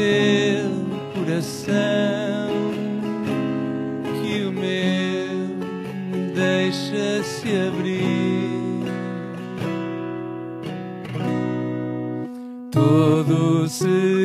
teu coração que o meu deixa-se abrir. Todo o seu.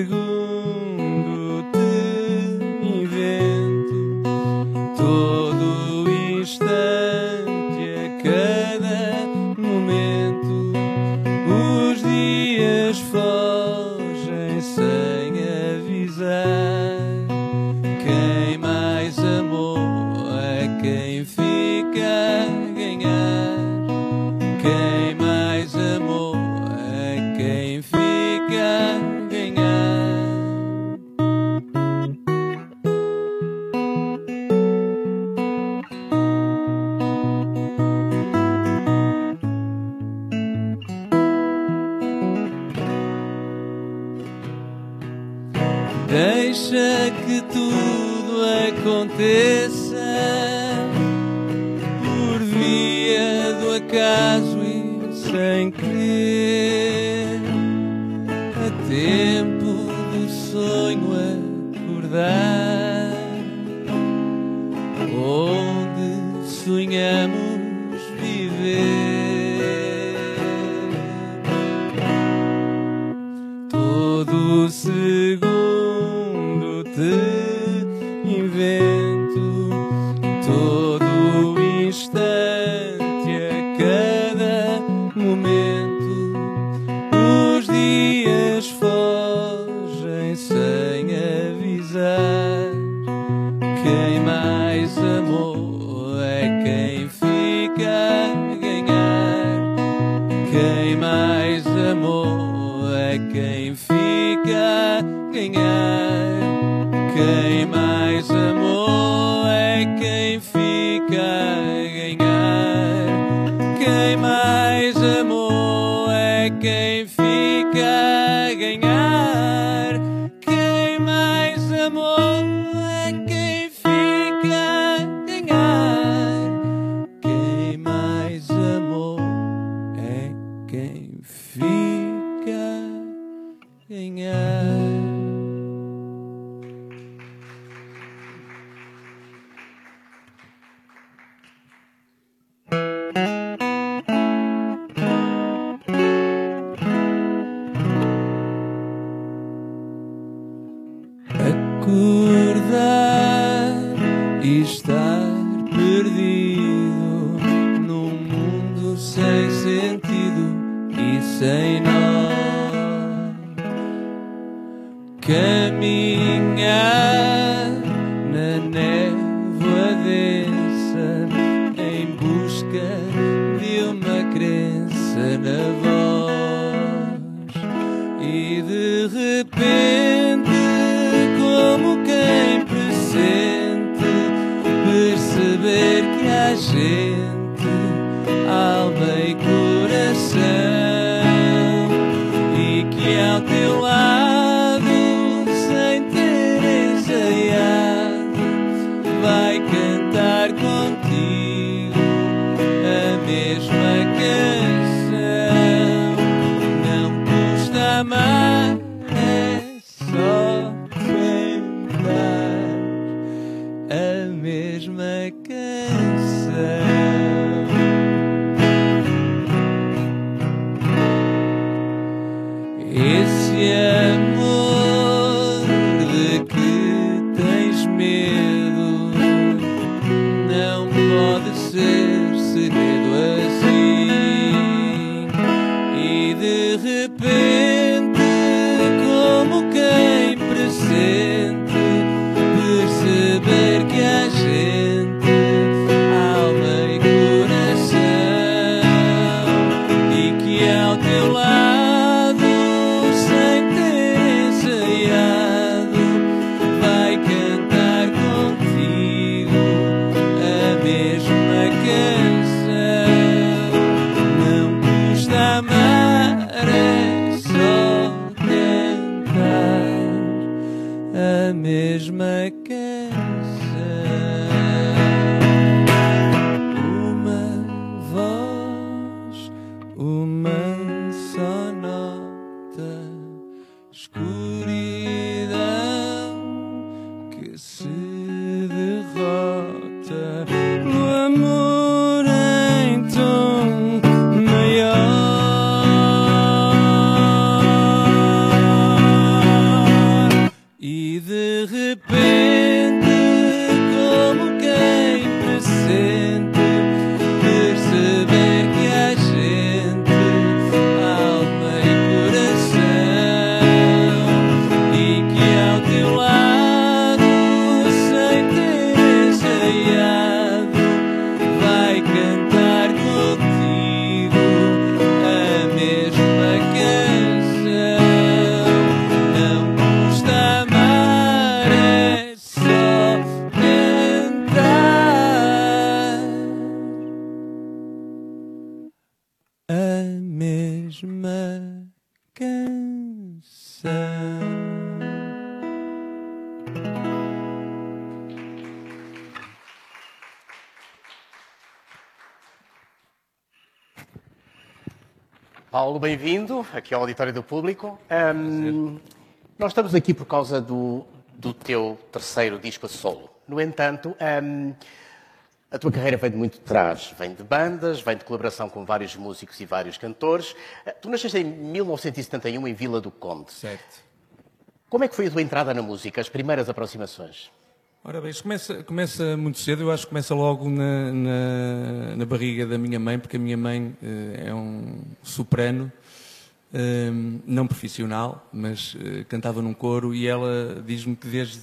E de repente, como quem pressente, perceber que há gente. tens medo, não pode ser. Paulo, bem-vindo aqui ao Auditório do Público. Um, nós estamos aqui por causa do, do teu terceiro disco a solo. No entanto, um, a tua carreira vem de muito trás. Vem de bandas, vem de colaboração com vários músicos e vários cantores. Uh, Tu nasceste em 1971 em Vila do Conde. Certo. Como é que foi a tua entrada na música, as primeiras aproximações? Ora bem, isto começa, começa muito cedo, eu acho que começa logo na, na, na barriga da minha mãe, porque a minha mãe eh, é um soprano, eh, não profissional, mas eh, cantava num coro e ela diz-me que desde,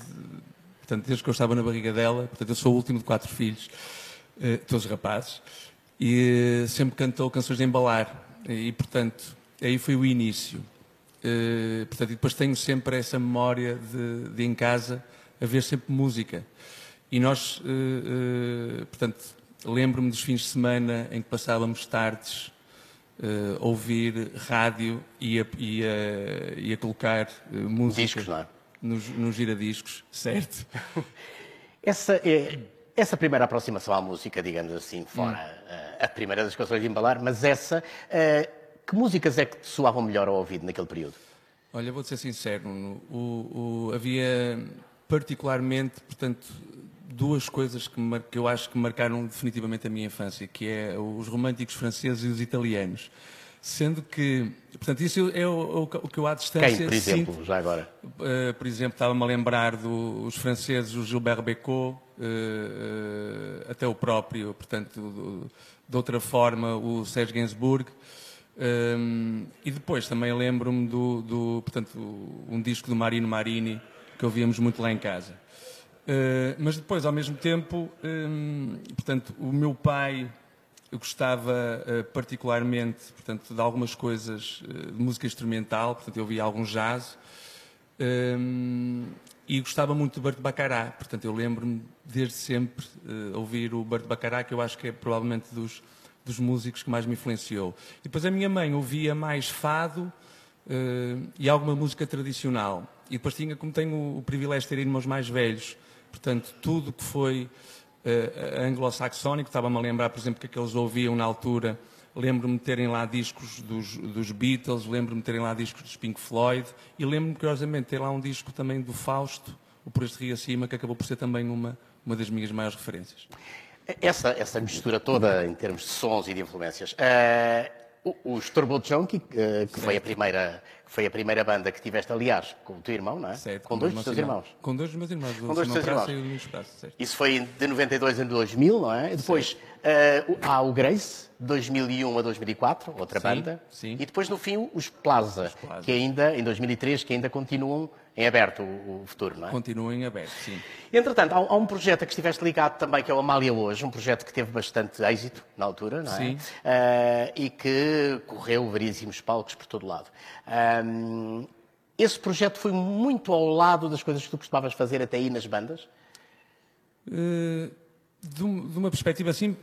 portanto, desde que eu estava na barriga dela, portanto, eu sou o último de quatro filhos, eh, todos rapazes, e sempre cantou canções de embalar, e portanto, aí foi o início. Portanto, e depois tenho sempre essa memória de, de em casa haver sempre música. E nós, eh, eh, portanto, lembro-me dos fins de semana em que passávamos tardes eh, a ouvir rádio e a, e a- e a colocar música Discos, não é? nos, nos giradiscos, certo? Essa, é, essa primeira aproximação à música, digamos assim, fora Hum. eh, a primeira das canções de embalar, mas essa, que músicas é que te soavam melhor ao ouvido naquele período? Olha, vou-te ser sincero. O, o- havia particularmente, portanto, duas coisas que, que eu acho que marcaram definitivamente a minha infância, que é os românticos franceses e os italianos. Sendo que, portanto, isso é o, o- o que eu à distância Quem, por exemplo, sinto já agora? Uh, por exemplo, estava-me a lembrar dos franceses, o Gilbert Bécaud, uh, uh, até o próprio, portanto, do- de outra forma, o Serge Gainsbourg. Um, e depois também lembro-me do, do, portanto, um disco do Marino Marini, que ouvíamos muito lá em casa. Uh, mas depois, ao mesmo tempo, um, portanto, o meu pai gostava uh, particularmente, portanto, de algumas coisas uh, de música instrumental, portanto, eu ouvia algum jazz, um, e gostava muito do Bert Bacará. Portanto, eu lembro-me desde sempre ouvir o Bert Bacará, que eu acho que é provavelmente dos, dos músicos que mais me influenciou. E depois a minha mãe ouvia mais fado uh, e alguma música tradicional. E depois tinha, como tenho o, privilégio de ter irmãos mais velhos, portanto, tudo que foi uh, anglo-saxónico, estava-me a lembrar, por exemplo, que aqueles ouviam na altura Lembro-me de terem lá discos dos, dos Beatles, lembro-me de terem lá discos dos Pink Floyd e lembro-me, curiosamente, de ter lá um disco também do Fausto, o Por Este Rio Acima, que acabou por ser também uma, uma das minhas maiores referências. Essa, essa mistura toda em termos de sons e de influências. Eh, os Turbo Junkie, que foi a, primeira, foi a primeira banda que tiveste, aliás, com o teu irmão, não é? Certo, com dois os dos teus irmãos. Com dois dos meus irmãos, Com dois dos teus irmãos. Isso foi de 92 a 2000, não é? E depois o- há o Grace, 2001 a 2004, outra Sim, banda. sim. E depois, no fim, os Plaza, Plaza. que ainda, em 2003, que ainda continuam em aberto o, o futuro, não é? Continuem abertos, sim. Entretanto, há, há um projeto a que estiveste ligado também, que é o Amália Hoje, um projeto que teve bastante êxito na altura, não é? Sim. Eh, e que correu varíssimos palcos por todo lado. Ahm, esse projeto foi muito ao lado das coisas que tu costumavas fazer até aí nas bandas? Eh, de, um- de uma perspectiva assim,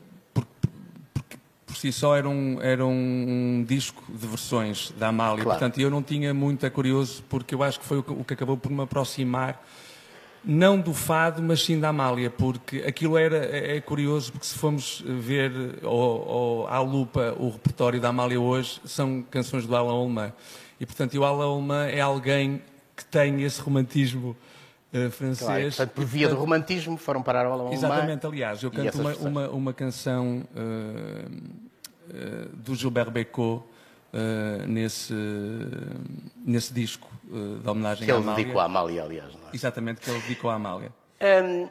si só era um, era um disco de versões da Amália, Claro. portanto eu não tinha muito a curioso, porque eu acho que foi o que, o que acabou por me aproximar, não do fado, mas sim da Amália, porque aquilo era, é, é curioso, porque se formos ver ou, ou, à lupa o repertório da Amália hoje, são canções do Alain Olma. E portanto, o Alain Olma é alguém que tem esse romantismo eh, francês. Claro, portanto, por via do romantismo, foram parar ao alemão. Exatamente, aliás, eu canto uma, uma, uma canção eh, do Gilbert Bécaud eh, nesse, nesse disco eh, da homenagem Que à ele Amália. dedicou à Amália, aliás. É? Exatamente, que ele dedicou à Amália. Hum,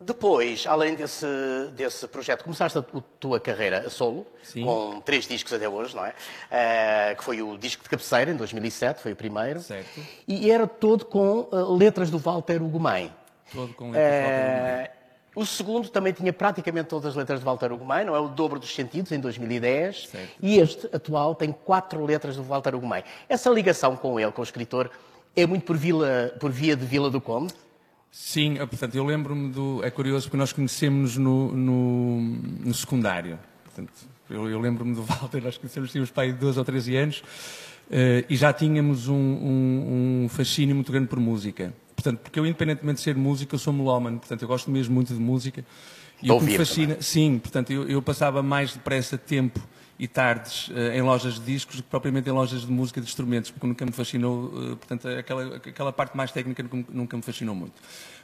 depois, além desse, desse projeto, começaste a tu- tua carreira a solo, Sim. com três discos até hoje, não é? Eh, que foi o disco de cabeceira, em 2007, foi o primeiro. Certo. E era todo com eh, letras do Walter Ugumem. Todo com letras de Walter Ugumem. O segundo também tinha praticamente todas as letras de Walter Ugumem, não é? O dobro dos sentidos, em 2010. Certo. E este, atual, tem quatro letras do Walter Ugumem. Essa ligação com ele, com o escritor, é muito por, vila, por via de Vila do Conde? Sim, eh, portanto, eu lembro-me do. É curioso porque nós conhecemos no, no, no secundário. Portanto, eu, eu lembro-me do Walter, acho que tínhamos pai de 12 ou 13 anos, uh, e já tínhamos um, um, um, fascínio muito grande por música. Portanto, porque eu, independentemente de ser músico, eu sou melómano, portanto, eu gosto mesmo muito de música. E o que me fascina, também. sim, portanto, eu, eu passava mais depressa tempo e tardes uh, em lojas de discos do que propriamente em lojas de música de instrumentos, porque nunca me fascinou, uh, portanto, aquela, aquela parte mais técnica nunca me fascinou muito.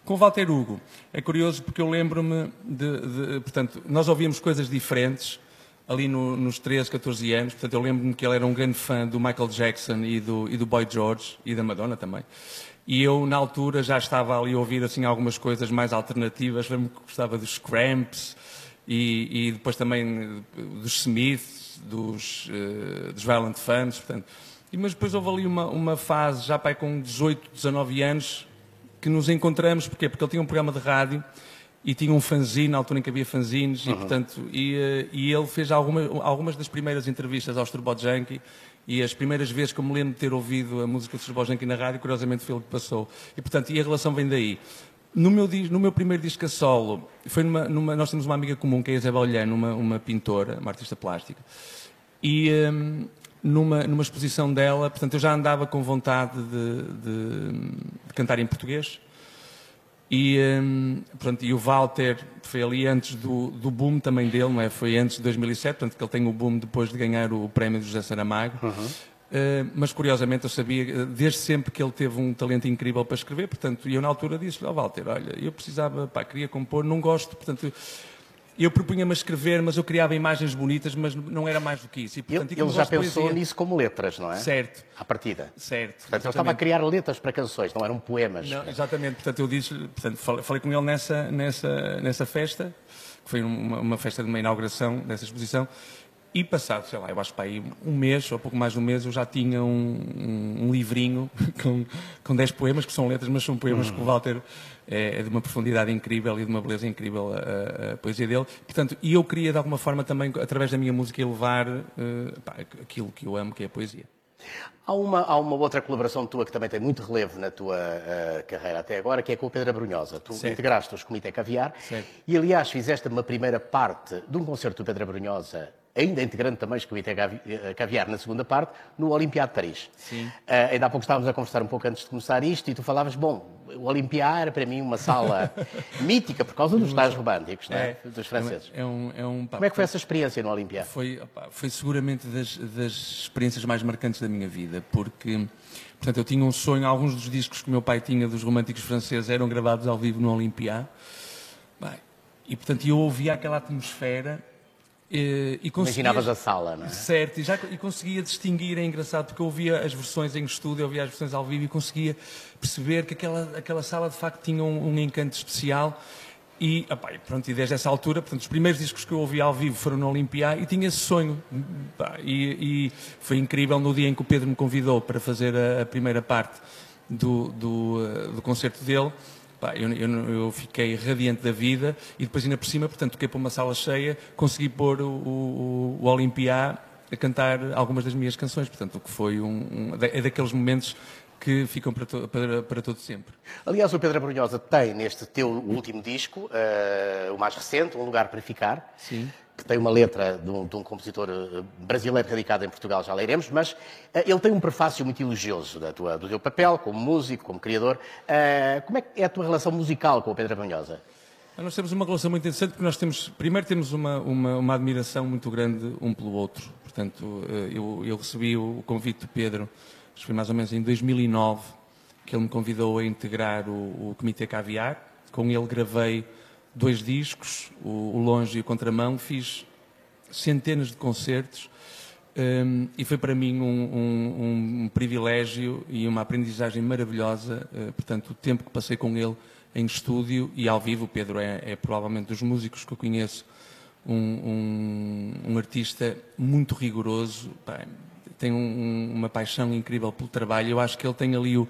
Com o Walter Hugo, é curioso porque eu lembro-me de, de, portanto, nós ouvíamos coisas diferentes ali no, nos 13, 14 anos, portanto, eu lembro-me que ele era um grande fã do Michael Jackson e do, e do Boy George e da Madonna também. E eu, na altura, já estava ali a ouvir assim, algumas coisas mais alternativas. Lembro-me que gostava dos Cramps e, e, depois também dos Smiths dos, uh, dos Violent Fans, portanto. E, mas depois houve ali uma, uma fase, já pai com 18, 19 anos, que nos encontramos, porquê? Porque ele tinha um programa de rádio e tinha um fanzine, na altura em que havia fanzines, uhum. e, portanto, e, uh, e ele fez alguma, algumas das primeiras entrevistas aos Turbo Junkie, e as primeiras vezes que eu me lembro de ter ouvido a música do Turbo Junkie na rádio, curiosamente foi ele que passou. E, portanto, e a relação vem daí. No meu, no meu primeiro disco a solo, foi numa, numa, nós temos uma amiga comum, que é a Isabel Lhano, uma, uma pintora, uma artista plástica, e um, numa, numa exposição dela, portanto, eu já andava com vontade de, de, de cantar em português, e, um, portanto, e o Walter foi ali antes do, do boom também dele, não é? Foi antes de 2007, portanto, que ele tem o boom depois de ganhar o prémio do José Saramago. Uhum. Uh, mas curiosamente eu sabia eh, desde sempre que ele teve um talento incrível para escrever, portanto, e eu na altura disse-lhe ao Walter, olha, eu precisava, pá, queria compor, não gosto, portanto, eu propunha-me a escrever, mas eu criava imagens bonitas, mas não era mais do que isso. E, portanto, ele, já pensou poesia... nisso como letras, não é? Certo. À partida. Certo. Portanto, ele estava a criar letras para canções, não eram poemas. Não, exatamente. Portanto, eu disse, portanto, falei, falei, com ele nessa, nessa, nessa festa, que foi uma, uma festa de uma inauguração dessa exposição, e passado, sei lá, eu acho que para aí um mês, ou pouco mais de um mês, eu já tinha um, um, um livrinho com, com 10 poemas, que são letras, mas são poemas uhum. que o Walter é, é, de uma profundidade incrível e de uma beleza incrível a, a, a, poesia dele. Portanto, e eu queria de alguma forma também, através da minha música, elevar uh, pá, aquilo que eu amo, que é a poesia. Há uma, há uma outra colaboração tua que também tem muito relevo na tua uh, carreira até agora, que é com o Pedro Abrunhosa. Tu certo. integraste os Comitê Caviar certo. e, aliás, fizeste uma primeira parte de um concerto do Pedro Abrunhosa ainda integrante também do Comitê eh, Caviar na segunda parte, no Olimpiado de Paris. Sim. Uh, ainda há pouco estávamos a conversar um pouco antes de começar isto e tu falavas, bom, o Olimpiado era para mim uma sala mítica por causa dos tais românticos, é? é? dos franceses. É um, é um, pá, Como é que foi essa experiência no Olimpiado? Foi, opa, foi seguramente das, das experiências mais marcantes da minha vida, porque portanto, eu tinha um sonho, alguns dos discos que o meu pai tinha dos românticos franceses eram gravados ao vivo no Olimpiado. E, portanto, eu ouvia aquela atmosfera e, e Imaginavas a sala, não é? Certo, e, já, e conseguia distinguir, é engraçado, porque eu ouvia as versões em estúdio, eu ouvia as versões ao vivo e conseguia perceber que aquela, aquela sala de facto tinha um, um encanto especial. E, opa, pronto, e desde essa altura, portanto, os primeiros discos que eu ouvi ao vivo foram no Olimpiá e tinha esse sonho. E, e, foi incrível no dia em que o Pedro me convidou para fazer a, a primeira parte do, do, uh, do concerto dele Pá, eu, eu, eu, fiquei radiante da vida e depois ainda por cima, portanto, toquei para uma sala cheia, consegui pôr o, o, o Olimpiá a cantar algumas das minhas canções, portanto, o que foi um, um é daqueles momentos que ficam para, to, para, para todo sempre. Aliás, o Pedro Abrunhosa tem neste teu último disco, uh, o mais recente, Um Lugar para Ficar, Sim que tem uma letra de um, de um, compositor eh, brasileiro radicado em Portugal, já leremos, mas uh, ele tem um prefácio muito elogioso da tua, do teu papel como músico, como criador. Uh, como é que é a tua relação musical com o Pedro Abrunhosa? Nós temos uma relação muito interessante porque nós temos, primeiro temos uma, uma, uma admiração muito grande um pelo outro. Portanto, eu, eu recebi o convite do Pedro, acho que foi mais ou menos em 2009, que ele me convidou a integrar o, o Comitê Caviar. Com ele gravei dois discos, o, Longe e o Contramão, fiz centenas de concertos um, e foi para mim um, um, um, privilégio e uma aprendizagem maravilhosa. Uh, portanto, o tempo que passei com ele em estúdio e ao vivo, o Pedro é, é provavelmente dos músicos que eu conheço um, artista muito rigoroso, tem uma paixão incrível pelo trabalho. Eu acho que ele tem ali o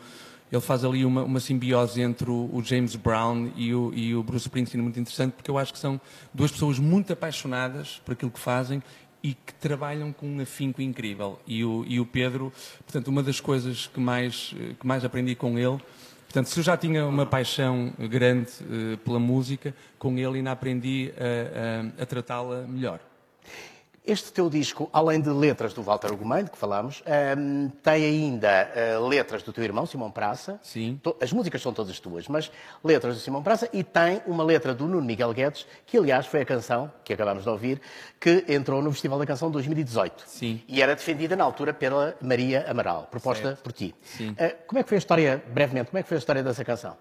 ele faz ali uma, uma simbiose entre o, o James Brown e o, e o, Bruce Springsteen muito interessante, porque eu acho que são duas pessoas muito apaixonadas por aquilo que fazem e que trabalham com um afinco incrível. E o, e o Pedro, portanto, uma das coisas que mais, que mais aprendi com ele, portanto, se eu já tinha uma paixão grande uh, pela música, com ele ainda aprendi a, a, a tratá-la melhor. Este teu disco, além de letras do Walter de que falámos, um, tem ainda uh, letras do teu irmão, Simão Praça. Sim. As músicas são todas tuas, mas letras do Simão Praça e tem uma letra do Nuno Miguel Guedes, que aliás foi a canção que acabámos de ouvir, que entrou no Festival da Canção 2018. Sim. E era defendida na altura pela Maria Amaral, proposta certo. por ti. Sim. Uh, como é que foi a história, brevemente, como é que foi a história dessa canção?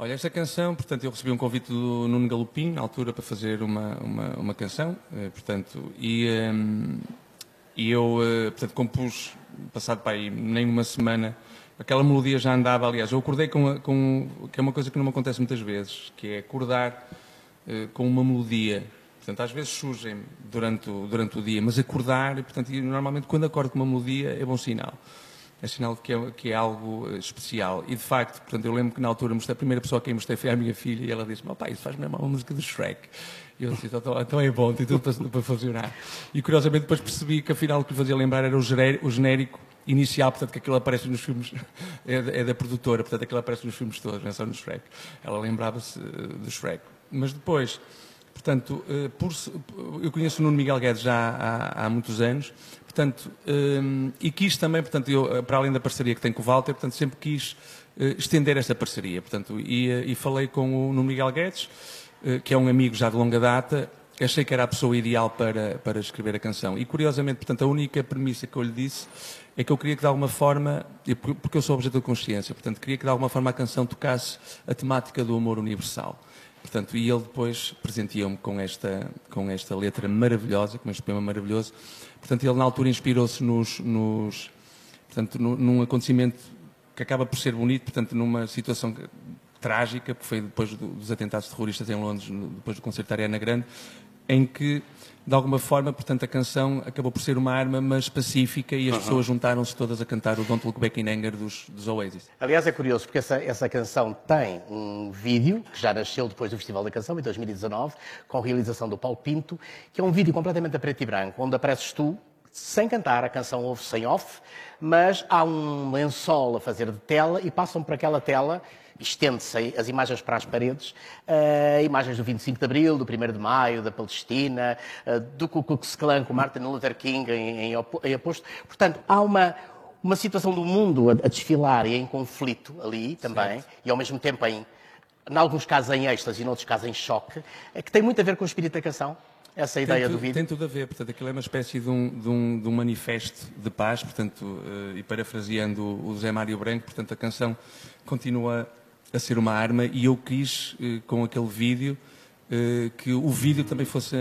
Olha, esta canção, portanto, eu recebi um convite do Nuno Galopim, na altura, para fazer uma, uma, uma canção, eh, portanto, e, um, e eu, eh, portanto, compus, passado para aí nem uma semana, aquela melodia já andava, aliás, eu acordei com, com, que é uma coisa que não me acontece muitas vezes, que é acordar uh, com uma melodia, portanto, às vezes surgem durante o, durante o dia, mas acordar, portanto, normalmente quando acordo com uma melodia é bom sinal é sinal de que é, que é, algo eh, especial. E de facto, portanto, eu lembro que na altura a primeira pessoa a quem mostrei foi a minha filha e ela disse: Meu pai, isso faz mesmo uma música do Shrek. E eu disse: Então, então é bom, tem tudo para, para, funcionar. E curiosamente depois percebi que afinal o que lhe fazia lembrar era o o genérico inicial, portanto, que aquilo aparece nos filmes, é da, é da produtora, portanto, aquilo aparece nos filmes todos, não é só no Shrek. Ela lembrava-se eh, do Shrek. Mas depois, portanto, eh, por, eu conheço o Nuno Miguel Guedes já há, há muitos anos Portanto, um, e quis também, portanto, eu, para além da parceria que tenho com o Walter, portanto, sempre quis uh, estender esta parceria. Portanto, e, uh, e falei com o Miguel Guedes, uh, que é um amigo já de longa data, achei que era a pessoa ideal para, para escrever a canção. E curiosamente, portanto, a única premissa que eu lhe disse é que eu queria que de alguma forma, porque eu sou objeto de consciência, portanto, queria que de alguma forma a canção tocasse a temática do amor universal. Portanto, e ele depois presenteou-me com esta, com esta letra maravilhosa, com este poema maravilhoso. Portanto, ele na altura inspirou-se nos, nos, portanto, num acontecimento que acaba por ser bonito, portanto, numa situação trágica, que foi depois dos atentados terroristas em Londres, depois do concerto da Ariana Grande, em que de alguma forma, portanto, a canção acabou por ser uma arma, mas pacífica, e as uhum. pessoas juntaram-se todas a cantar o Don't Look Back in Anger dos, dos Oasis. Aliás, é curioso, porque essa, essa canção tem um vídeo, que já nasceu depois do Festival da Canção, em 2019, com a realização do Paulo Pinto, que é um vídeo completamente a preto e branco, onde apareces tu, sem cantar, a canção ouve sem off, mas há um lençol a fazer de tela e passam por aquela tela estende-se as imagens para as paredes, uh, imagens do 25 de Abril, do 1 de Maio, da Palestina, uh, do Ku Klux Klan com Martin Luther King em, em, em oposto. Portanto, há uma, uma situação do mundo a, a, desfilar e em conflito ali também, certo. e ao mesmo tempo em, em alguns casos em êxtase e em outros casos em choque, eh, que tem muito a ver com o espírito da canção essa ideia do vídeo? Tem tudo a ver, portanto, aquilo é uma espécie de um, de um, de um manifesto de paz, portanto, uh, e parafraseando o Zé Mário Branco, portanto, a canção continua a ser uma arma e eu quis, uh, com aquele vídeo, uh, que o vídeo também fosse,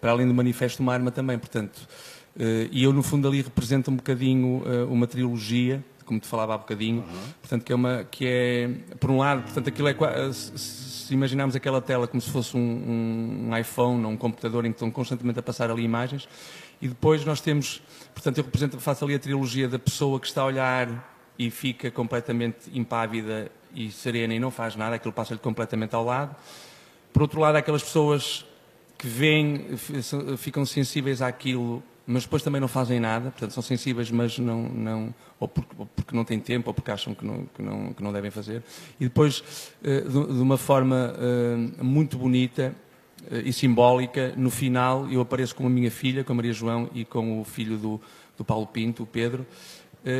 para além do manifesto, uma arma também, portanto, e eu, no fundo, ali represento um bocadinho uma trilogia, como te falava há bocadinho, uhum. portanto, que é, uma, que é, por um lado, portanto, aquilo é se imaginarmos aquela tela como se fosse um, um iPhone ou um computador em que estão constantemente a passar ali imagens, e depois nós temos, portanto, eu represento, faço ali a trilogia da pessoa que está a olhar e fica completamente impávida e serena e não faz nada, aquilo passa-lhe completamente ao lado. Por outro lado, aquelas pessoas que veem, ficam sensíveis àquilo mas depois também não fazem nada, portanto são sensíveis, mas não, não ou, porque, ou porque não têm tempo, ou porque acham que não, que não, que não devem fazer. E depois, eh, de, uma forma eh, muito bonita eh, e simbólica, no final eu apareço com a minha filha, com a Maria João e com o filho do, do Paulo Pinto, o Pedro.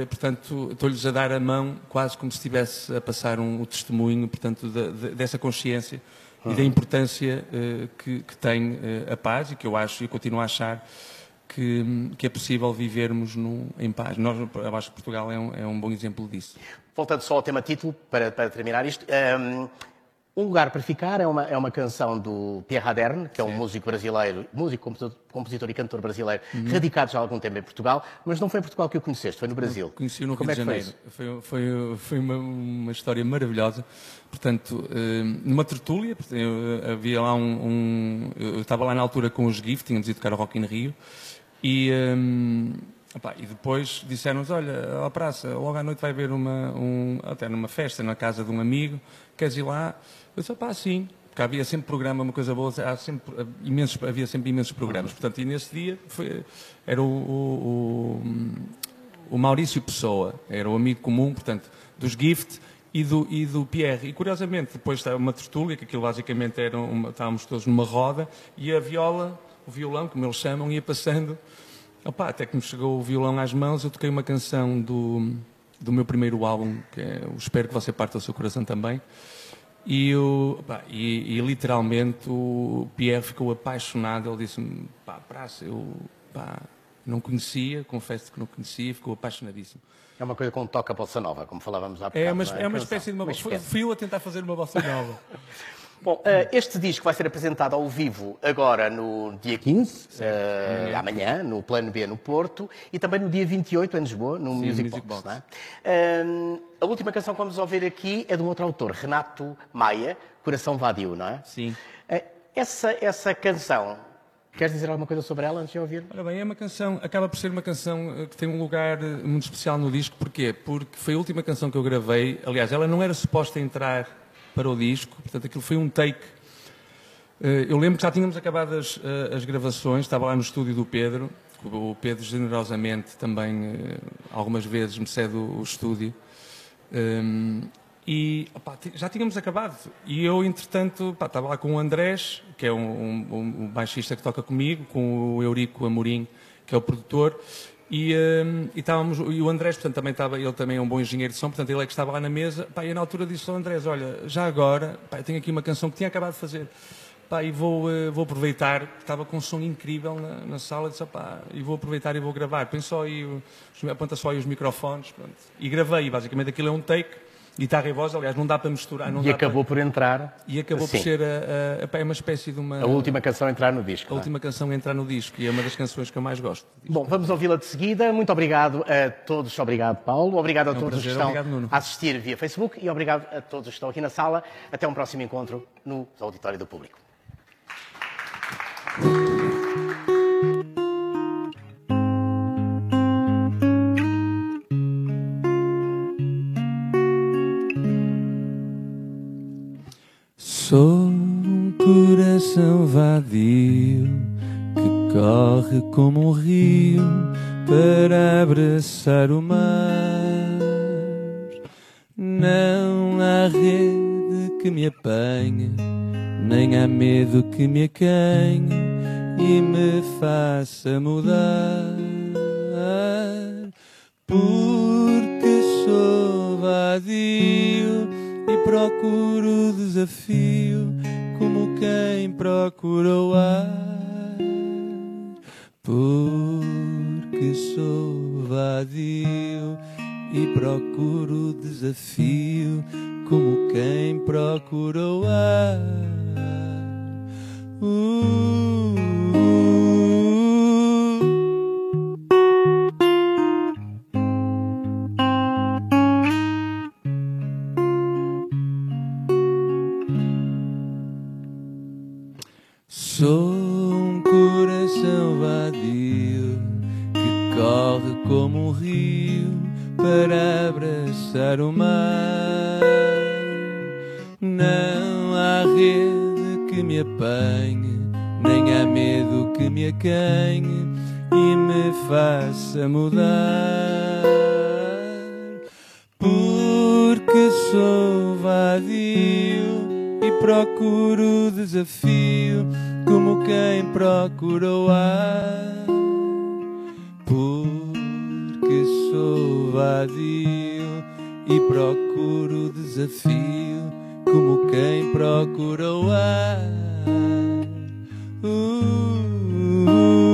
Portanto, estou-lhes a dar a mão quase como se estivesse a passar um, o testemunho, portanto, de, de, dessa consciência e da importância que, que tem a paz e que eu acho e continuo a achar que, que é possível vivermos no, em paz. Nós, eu acho que Portugal é um, é um bom exemplo disso. Voltando só ao tema título, para, para terminar isto, um, um Lugar para Ficar é uma, é uma canção do Pierre Haderne, que é um Sim. músico brasileiro, músico, compositor, compositor e cantor brasileiro, uhum. radicado já há algum tempo em Portugal, mas não foi em Portugal que o conheceste, foi no Brasil. Conheci no Como Rio é de Janeiro. Foi, foi, foi uma, uma, história maravilhosa. Portanto, hum, numa tertúlia, havia lá um, um, Eu estava lá na altura com os GIF, tínhamos ido tocar o Rock in Rio, e, um, opa, e depois disseram-nos, olha, à praça, logo à noite vai haver uma, um, até numa festa na casa de um amigo, queres ir lá? Eu disse, pá, sim, porque havia sempre programa, uma coisa boa, há sempre, imensos, havia sempre imensos programas. Portanto, e nesse dia foi, era o, o, o, o Maurício Pessoa, era o amigo comum, portanto, dos Gift, e do, e do Pierre. E curiosamente, depois estava uma tertúlia, que aquilo basicamente era uma, estávamos todos numa roda, e a viola o violão, como eles chamam, ia passando. Opa, até que me chegou o violão às mãos, eu toquei uma canção do, do meu primeiro álbum, que é o Espero que você parte do seu coração também. E, eu, opa, e, e, literalmente o Pierre ficou apaixonado. Ele disse-me: pá, praça, eu pá, não conhecia, confesso que não conhecia, ficou apaixonadíssimo. É uma coisa com toca bossa nova, como falávamos há bocado. É uma, é? é uma espécie de uma, uma Fui eu a tentar fazer uma bossa nova. Bom, eh, este disco vai ser apresentado ao vivo agora no dia 15, uh, amanhã. amanhã, no Plano B no Porto, e também no dia 28 em Lisboa, no Sim, Music, Music Box. Box. É? Uh, a última canção que vamos ouvir aqui é de um outro autor, Renato Maia, Coração Vadio, não é? Sim. Uh, essa, essa canção, Queres dizer alguma coisa sobre ela antes de ouvir? Ora bem, é uma canção, acaba por ser uma canção que tem um lugar muito especial no disco. Porquê? Porque foi a última canção que eu gravei. Aliás, ela não era suposta entrar para o disco, portanto aquilo foi um take. Eh, eu lembro que já tínhamos acabado as, eh, as gravações, estava lá no estúdio do Pedro, o Pedro generosamente também eh, algumas vezes me cede o, estúdio. Um, e opa, já tínhamos acabado. E eu, entretanto, opa, estava lá com o Andrés, que é um, um, um, baixista que toca comigo, com o Eurico Amorim, que é o produtor, e, um, e, estávamos, e o Andrés, portanto, também estava, ele também é um bom engenheiro de som, portanto, ele é que estava lá na mesa, pá, e na altura disse ao Andrés, olha, já agora, pá, eu tenho aqui uma canção que tinha acabado de fazer, pá, e vou, uh, vou aproveitar, estava com um som incrível na, na sala, disse, pá, e vou aproveitar e vou gravar, põe só aí, aponta só aí os microfones, pronto. e gravei, basicamente aquilo é um take, Guitarra e voz, aliás, não dá para misturar. e acabou para... por entrar. E acabou Sim. por ser a, a, a, uma espécie de uma. A última canção a entrar no disco. A última é? canção a entrar no disco e é uma das canções que eu mais gosto. Bom, vamos ouvi-la de seguida. Muito obrigado a todos. Obrigado, Paulo. Obrigado a é um todos prazer. que estão obrigado, a assistir via Facebook e obrigado a todos que estão aqui na sala. Até um próximo encontro no Auditório do Público. Sou um coração vadio que corre como um rio para abraçar o mar. Não há rede que me apanhe, nem há medo que me acanhe e me faça mudar. Porque sou vadio procuro o desafio como quem procura o ar, porque sou vadio e procuro o desafio como quem procura o ar. Porque sou vadio e procuro o desafio, como quem procura o ar. Uh, obrigado.